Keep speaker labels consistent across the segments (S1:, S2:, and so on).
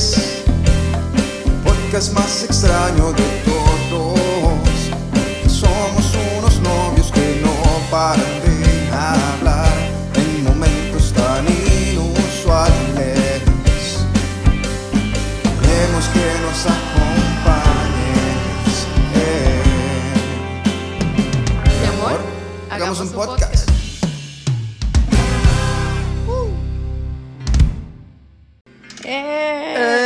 S1: es podcast más extraño de todos. Somos unos novios que no paran de hablar en momentos tan inusuales. Queremos que nos acompañes. eh.
S2: Mi amor,
S1: hagamos un podcast.
S2: ¡Eh!
S1: ¡Eh!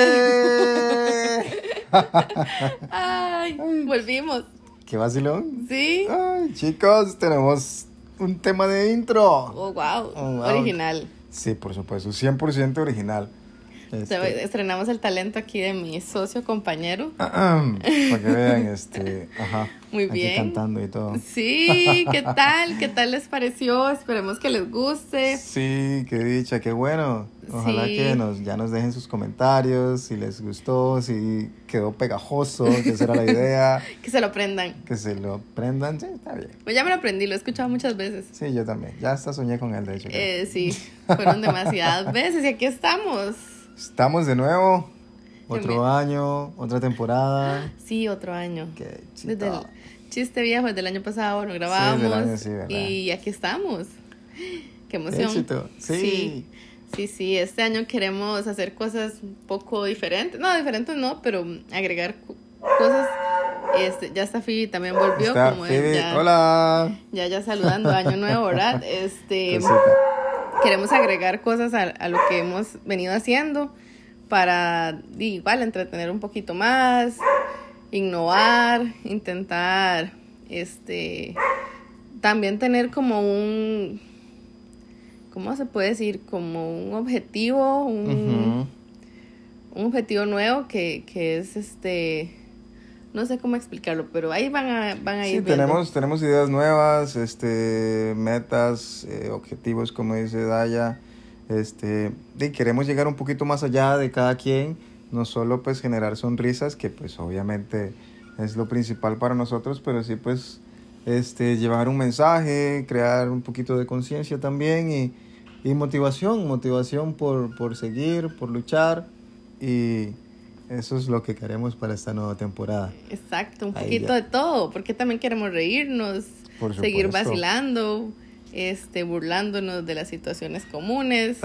S2: Ay, volvimos.
S1: ¡Qué vacilón!
S2: ¿Sí?
S1: Ay, chicos, tenemos un tema de intro.
S2: Oh, wow.
S1: Oh, wow.
S2: Original.
S1: Sí, por supuesto, 100% original. Este,
S2: Estrenamos el talento aquí de mi socio compañero.
S1: para que vean, este, ajá.
S2: Muy
S1: aquí
S2: bien.
S1: cantando y todo.
S2: Sí, ¿qué tal? ¿Qué tal les pareció? Esperemos que les guste.
S1: Sí, qué dicha, qué bueno. Ojalá
S2: Sí.
S1: que nos, ya nos dejen sus comentarios, si les gustó, si quedó pegajoso, que esa era la idea,
S2: Que se lo aprendan.
S1: que se lo prendan, sí, está bien.
S2: Pues ya me lo aprendí, lo he escuchado muchas veces.
S1: Sí, yo también, ya hasta soñé con él, de hecho.
S2: Eh, sí, fueron demasiadas veces y aquí estamos.
S1: Estamos de nuevo, otro año, otra temporada.
S2: Sí, otro año.
S1: Qué
S2: Desde el chiste viejo, desde el año pasado no grabamos.
S1: año, sí, ¿verdad?
S2: y aquí estamos. Qué emoción.
S1: Éxito, sí.
S2: sí. Sí, sí, este año queremos hacer cosas un poco diferentes. No, diferentes no, pero agregar cosas. Este, ya está Phoebe también volvió,
S1: Está
S2: como
S1: Phoebe,
S2: ya,
S1: hola.
S2: ya ya saludando año nuevo, ¿verdad? Este,
S1: Cosita.
S2: queremos agregar cosas a, a lo que hemos venido haciendo para igual entretener un poquito más, innovar, intentar este también tener como un ¿cómo se puede decir? como un objetivo, un, un objetivo nuevo que, que es este no sé cómo explicarlo, pero ahí van a, van a
S1: Sí,
S2: ir viendo.
S1: tenemos, tenemos ideas nuevas, este, metas, eh, objetivos, como dice Daya. Este, y queremos llegar un poquito más allá de cada quien, no solo pues generar sonrisas, que pues obviamente es lo principal para nosotros, pero sí pues este, llevar un mensaje, crear un poquito de conciencia también y, y motivación, motivación por, por seguir, por luchar y eso es lo que queremos para esta nueva temporada.
S2: Exacto, un
S1: Ahí
S2: poquito
S1: ya.
S2: de todo, porque también queremos reírnos,
S1: Por
S2: seguir vacilando, este, burlándonos de las situaciones comunes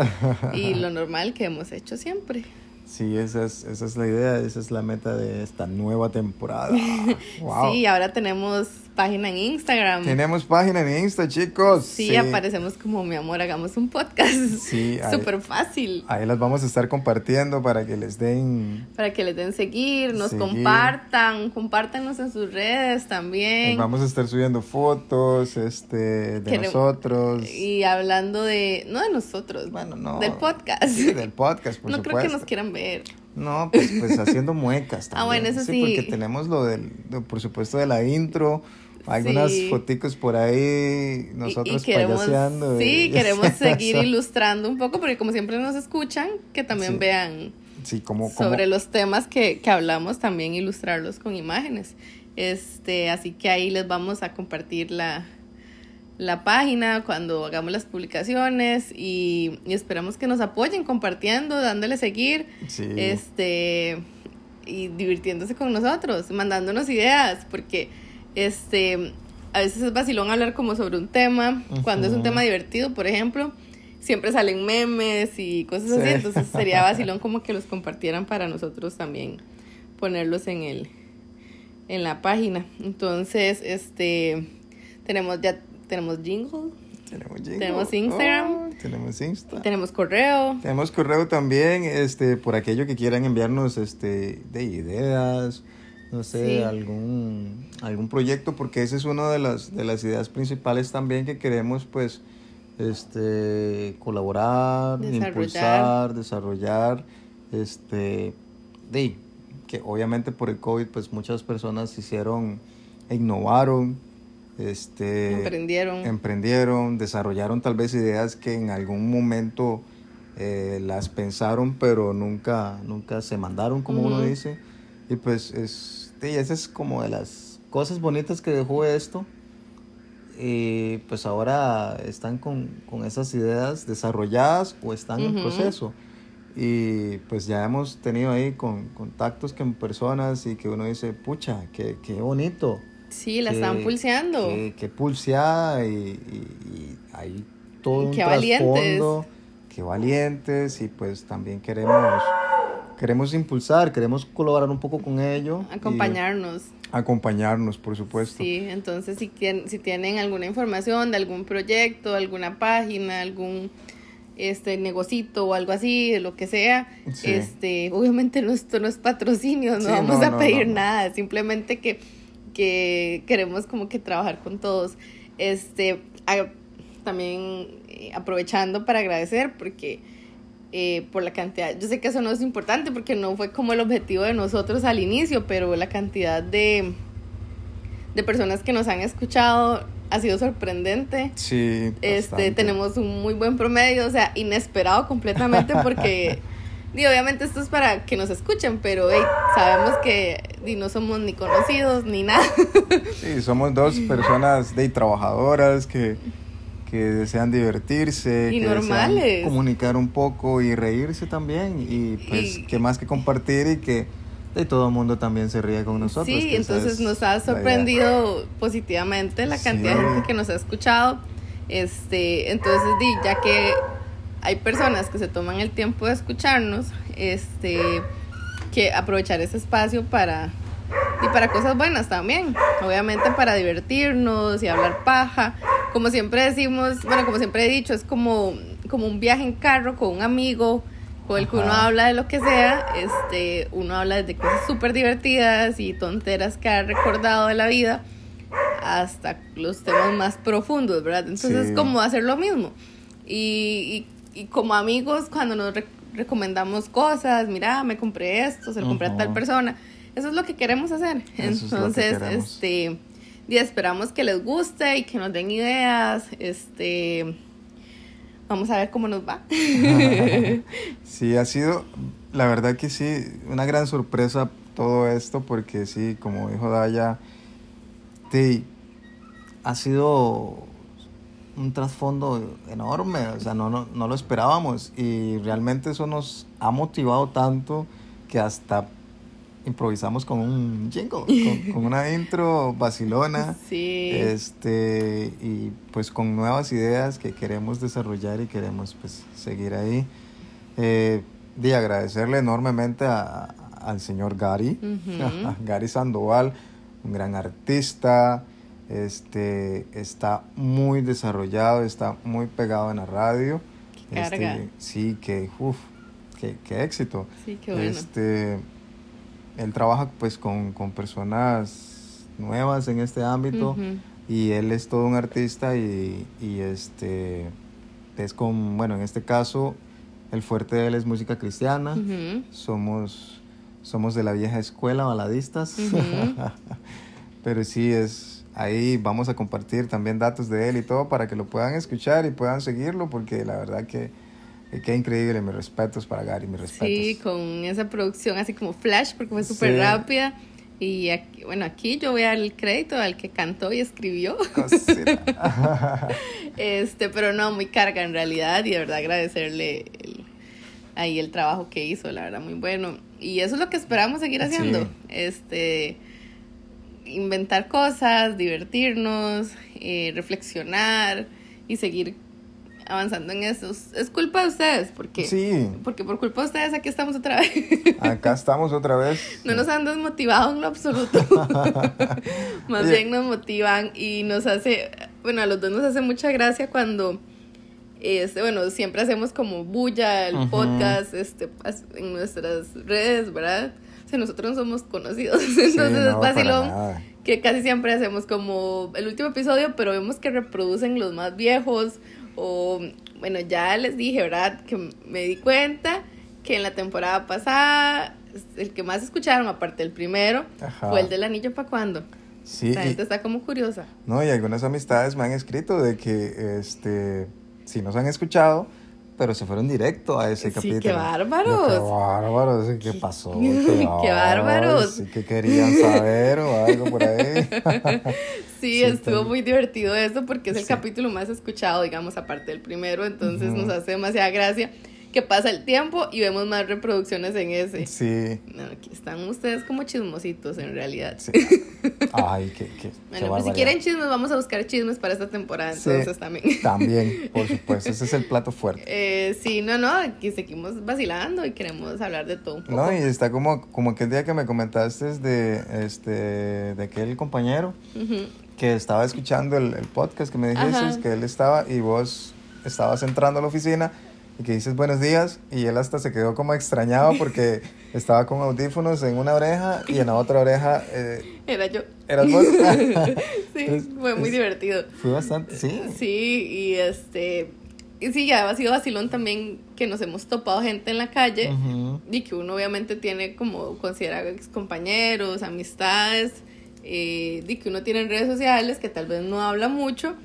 S2: y lo normal que hemos hecho siempre.
S1: Sí, esa es, esa es la idea, esa es la meta de esta nueva temporada. Wow.
S2: Sí, ahora tenemos página en Instagram.
S1: Tenemos página en Insta, chicos.
S2: Sí, aparecemos como mi amor, hagamos un podcast.
S1: Sí,
S2: Súper fácil.
S1: Ahí las vamos a estar compartiendo para que les den.
S2: Para que les den seguir, nos
S1: Seguir.
S2: compartan, compártanos en sus redes también.
S1: les Vamos a estar subiendo fotos este, de nosotros.
S2: Y hablando de, no de nosotros,
S1: Bueno, no.
S2: del podcast.
S1: Sí, del podcast, por
S2: no
S1: supuesto.
S2: creo que nos quieran ver.
S1: No, pues, pues haciendo muecas también.
S2: Ah, bueno, eso sí.
S1: porque tenemos lo del, de- por supuesto, de la intro. Algunas
S2: Sí.
S1: foticos por ahí, nosotros
S2: y, queremos,
S1: payaseando.
S2: Sí,
S1: y-
S2: queremos seguir
S1: Eso.
S2: ilustrando un poco, porque como siempre nos escuchan, que también
S1: Sí.
S2: vean
S1: Sí, como, como
S2: sobre los temas que, que hablamos, también ilustrarlos con imágenes. Este, así que ahí les vamos a compartir la, la página cuando hagamos las publicaciones y, y esperamos que nos apoyen compartiendo, dándole seguir,
S1: Sí.
S2: este y divirtiéndose con nosotros, mandándonos ideas, porque este a veces es vacilón hablar como sobre un tema, cuando es un tema divertido, por ejemplo, siempre salen memes y cosas así,
S1: Sí.
S2: entonces sería vacilón como que los compartieran para nosotros también ponerlos en el en la página. Entonces, este tenemos ya tenemos jingle,
S1: Tenemos.
S2: Tenemos Instagram.
S1: Oh, tenemos Insta.
S2: tenemos correo,
S1: Tenemos correo también, este, por aquello que quieran enviarnos, este, de ideas, no sé,
S2: Sí.
S1: algún, algún proyecto, porque esa es una de las, de las ideas principales también que queremos, pues, este, colaborar,
S2: Desarrollar.
S1: impulsar, desarrollar, este, de, que obviamente por el COVID, pues, muchas personas hicieron, innovaron, este,
S2: emprendieron.
S1: emprendieron, desarrollaron tal vez ideas que en algún momento eh, las pensaron, pero nunca, nunca se mandaron, como uno dice. Y pues es, sí, esa es como de las cosas bonitas que dejó esto. Y pues ahora están con, con esas ideas desarrolladas o están en proceso. Y pues ya hemos tenido ahí con, contactos con personas y que uno dice, pucha, qué, qué bonito.
S2: Sí, la están pulseando.
S1: Qué, qué pulseada y, y, hay todo un qué valientes. Qué valientes y pues también queremos, queremos impulsar, queremos colaborar un poco con ello.
S2: Acompañarnos.
S1: acompañarnos, por supuesto.
S2: Sí, entonces si, tienen, si tienen alguna información de algún proyecto, alguna página, algún este negocito o algo así, lo que sea, este, obviamente esto no es patrocinio, no vamos a pedir nada, simplemente que, que queremos como que trabajar con todos. Este, también eh, aprovechando para agradecer porque eh, por la cantidad, yo sé que eso no es importante porque no fue como el objetivo de nosotros al inicio, pero la cantidad de, de personas que nos han escuchado ha sido sorprendente.
S1: Sí.
S2: Este, tenemos un muy buen promedio, o sea, inesperado completamente porque y obviamente esto es para que nos escuchen, pero sabemos que no somos ni conocidos ni nada.
S1: Sí, somos dos personas de trabajadoras que, que desean divertirse, y que normales. desean comunicar un poco y reírse también y pues que más que compartir y que y todo el mundo también se ríe con nosotros.
S2: Sí, entonces nos ha sorprendido positivamente la cantidad de gente que nos ha escuchado. Este, entonces, ya que hay personas que se toman el tiempo de escucharnos, este, que aprovechar ese espacio para y para cosas buenas también, obviamente para divertirnos y hablar paja, como siempre decimos, bueno, como siempre he dicho, es como como un viaje en carro con un amigo con el que uno habla de lo que sea, este, uno habla de cosas súper divertidas y tonteras que ha recordado de la vida hasta los temas más profundos, ¿verdad? Entonces es como hacer lo mismo. Y, y, como amigos, cuando nos recomendamos cosas, mira, me compré esto, se lo compré a tal persona, eso es lo que queremos hacer. Entonces, este, y esperamos que les guste y que nos den ideas, este Vamos a ver cómo nos va.
S1: sí, ha sido, la verdad que sí, una gran sorpresa todo esto, porque sí, como dijo Daya, sí, ha sido un trasfondo enorme, o sea, no, no, no lo esperábamos y realmente eso nos ha motivado tanto que hasta improvisamos con un jingle, con, una intro vacilona.
S2: Sí.
S1: Este, y pues con nuevas ideas que queremos desarrollar y queremos pues seguir ahí. Eh, de agradecerle enormemente a, al señor Gary, Gary Sandoval, un gran artista, este, está muy desarrollado, está muy pegado en la radio. Este, sí, que, uff, qué, qué, éxito.
S2: Sí, qué bueno.
S1: Este, él trabaja pues con, personas nuevas en este ámbito y él es todo un artista y, este es con, bueno, en este caso el fuerte de él es música cristiana, somos, somos de la vieja escuela, baladistas, pero sí es, ahí vamos a compartir también datos de él y todo para que lo puedan escuchar y puedan seguirlo porque la verdad que Qué increíble, mis respetos para Gary, mis respetos.
S2: Sí, con esa producción así como flash, porque fue súper rápida. Y aquí, bueno, aquí yo voy al crédito al que cantó y escribió. este, pero no, muy carga en realidad y de verdad agradecerle ahí el trabajo que hizo, la verdad, muy bueno. Y eso es lo que esperamos seguir haciendo. Este, inventar cosas, divertirnos, eh, reflexionar y seguir avanzando en eso. Es culpa de ustedes, porque,
S1: sí.
S2: porque por culpa de ustedes aquí estamos otra vez.
S1: Acá estamos otra vez.
S2: No nos han desmotivado en lo absoluto. Más bien nos motivan y nos hace, bueno, a los dos nos hace mucha gracia cuando, este, bueno, siempre hacemos como bulla el podcast este, en nuestras redes, ¿verdad? O sea, nosotros no somos conocidos, entonces es vacilón que casi siempre hacemos como el último episodio, pero vemos que reproducen los más viejos o, bueno, ya les dije, ¿verdad? Que me di cuenta que en la temporada pasada, el que más escucharon, aparte del primero, fue el del anillo para cuándo.
S1: Sí.
S2: La gente está como curiosa.
S1: No, y algunas amistades me han escrito de que, este, si nos han escuchado, pero se fueron directo a ese capítulo.
S2: qué bárbaros.
S1: qué bárbaros, ¿qué pasó?
S2: Qué, bárbaros.
S1: Que querían saber o algo por ahí.
S2: sí, estuvo muy divertido eso porque es el capítulo más escuchado, digamos, aparte del primero, entonces nos hace demasiada gracia. Que pasa el tiempo y vemos más reproducciones en ese.
S1: Sí.
S2: No, aquí están ustedes como chismositos en realidad.
S1: sí. Ay, qué, qué, qué
S2: Bueno, pues si quieren chismes, vamos a buscar chismes para esta temporada,
S1: Sí.
S2: entonces también.
S1: También, por supuesto, ese es el plato fuerte.
S2: Eh, sí, no, no, aquí seguimos vacilando y queremos hablar de todo un poco.
S1: No, y está como, como aquel día que me comentaste de, este, de aquel compañero que estaba escuchando el, el podcast que me dijiste,
S2: Ajá.
S1: que él estaba y vos estabas entrando a la oficina y que dices buenos días y él hasta se quedó como extrañado porque estaba con audífonos en una oreja y en la otra oreja eh,
S2: Era yo.
S1: eras vos.
S2: Sí,
S1: Es-
S2: fue muy
S1: es-
S2: divertido.
S1: Fue bastante, sí.
S2: Sí, y este. Y sí, ya ha sido vacilón también que nos hemos topado gente en la calle y que uno obviamente tiene como considera ex compañeros, amistades, eh, y que uno tiene en redes sociales que tal vez no habla mucho,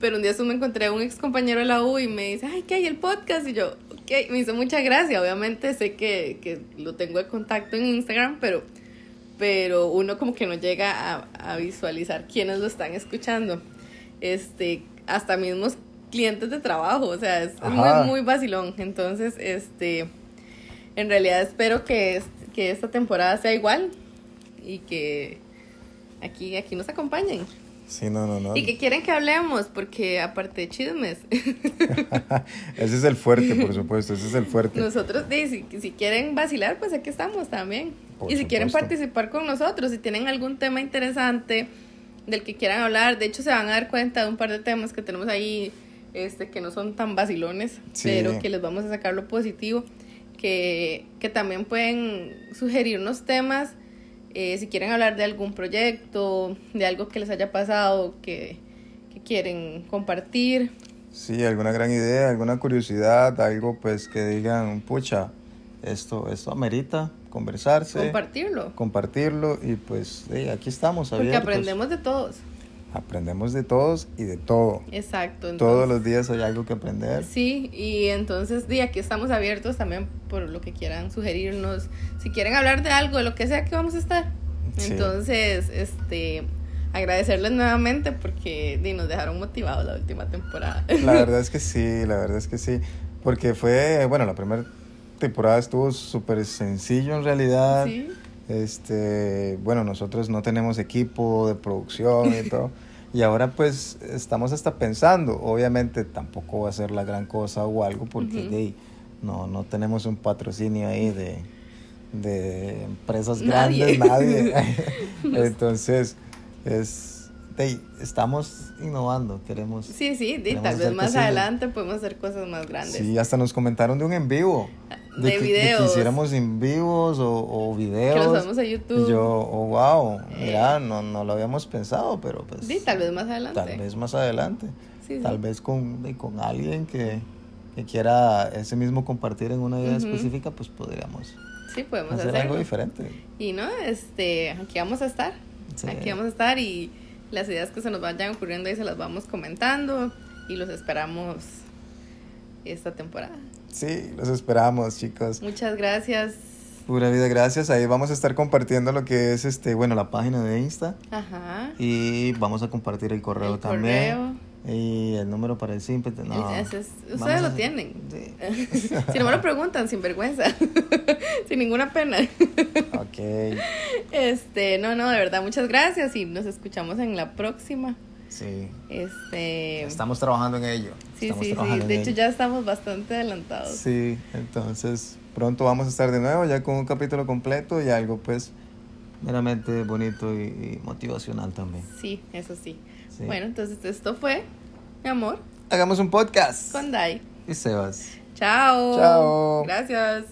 S2: pero un día me encontré a un ex compañero de la U y me dice, ay, ¿qué hay el podcast? Y yo, ok, me hizo mucha gracia, obviamente sé que, que lo tengo de contacto en Instagram, pero, pero uno como que no llega a, a visualizar quiénes lo están escuchando. Este, hasta mismos clientes de trabajo, o sea, es,
S1: Ajá.
S2: muy, muy vacilón. Entonces, este, en realidad espero que, que esta temporada sea igual y que aquí, aquí nos acompañen.
S1: Sí, no, no, no.
S2: ¿Y que quieren que hablemos? Porque aparte de chismes,
S1: Ese es el fuerte, por supuesto, ese es el fuerte.
S2: nosotros, si, si quieren vacilar, pues aquí estamos también.
S1: Por
S2: y si quieren participar con nosotros, si tienen algún tema interesante del que quieran hablar, de hecho se van a dar cuenta de un par de temas que tenemos ahí, este, que no son tan vacilones,
S1: Sí.
S2: pero que les vamos a sacar lo positivo, que, que también pueden sugerirnos temas. Eh, si quieren hablar de algún proyecto, de algo que les haya pasado, que, que quieren compartir,
S1: Sí, alguna gran idea, alguna curiosidad, algo pues que digan, pucha, esto, esto amerita conversarse,
S2: compartirlo.
S1: compartirlo y pues aquí estamos
S2: Porque
S1: abiertos.
S2: aprendemos de todos.
S1: Aprendemos de todos y de todo.
S2: Exacto. entonces-
S1: Todos los días hay algo que aprender.
S2: Sí, y entonces di, aquí estamos abiertos también por lo que quieran sugerirnos. Si quieren hablar de algo, de lo que sea que vamos a estar.
S1: Sí.
S2: Entonces, este agradecerles nuevamente porque di, nos dejaron motivados la última temporada.
S1: La verdad es que sí, la verdad es que sí. Porque fue, bueno, la primera temporada estuvo súper sencillo en realidad.
S2: Sí.
S1: Este, bueno, nosotros no tenemos equipo de producción y todo. Y ahora pues estamos hasta pensando, obviamente tampoco va a ser la gran cosa o algo porque de ahí, no, no tenemos un patrocinio ahí de, de empresas
S2: Nadie.
S1: grandes, nadie. Entonces, es, de ahí, estamos innovando, queremos...
S2: Sí, sí,
S1: Queremos
S2: tal vez más adelante podemos hacer cosas más grandes.
S1: Sí, hasta nos comentaron de un en vivo.
S2: De
S1: que,
S2: videos.
S1: que hiciéramos en vivos o, o videos.
S2: Que los vamos a YouTube.
S1: Y yo, oh, wow, mira, no, no lo habíamos pensado, pero pues...
S2: Di, tal vez más adelante.
S1: tal vez más adelante.
S2: Sí, sí.
S1: Tal vez con, con alguien que, que quiera ese mismo compartir en una idea específica, pues podríamos
S2: Sí, podemos
S1: hacer
S2: hacerlo.
S1: algo diferente.
S2: Y no, este, aquí vamos a estar.
S1: Sí.
S2: Aquí vamos a estar y las ideas que se nos vayan ocurriendo ahí se las vamos comentando y los esperamos esta temporada.
S1: Sí, los esperamos, chicos.
S2: Muchas gracias.
S1: Pura vida, gracias. Ahí vamos a estar compartiendo lo que es este, bueno, la página de Insta.
S2: Ajá.
S1: Y vamos a compartir el correo
S2: El
S1: también.
S2: correo.
S1: Y el número para el simple. No,
S2: es- ustedes
S1: a-
S2: lo tienen.
S1: Sí.
S2: si no me lo preguntan, sin vergüenza, sin ninguna pena.
S1: Ok.
S2: Este, no, no, de verdad, muchas gracias y nos escuchamos en la próxima.
S1: Sí.
S2: Este,
S1: Estamos trabajando en ello.
S2: sí,
S1: Estamos
S2: sí, sí. De hecho,
S1: ello.
S2: ya estamos bastante adelantados.
S1: Sí, entonces pronto vamos a estar de nuevo ya con un capítulo completo y algo pues meramente bonito y, y motivacional también.
S2: Sí, eso sí.
S1: Sí.
S2: Bueno, entonces esto fue, mi amor,
S1: Hagamos un podcast.
S2: con Dai.
S1: Y Sebas.
S2: Chao.
S1: Chao.
S2: Gracias.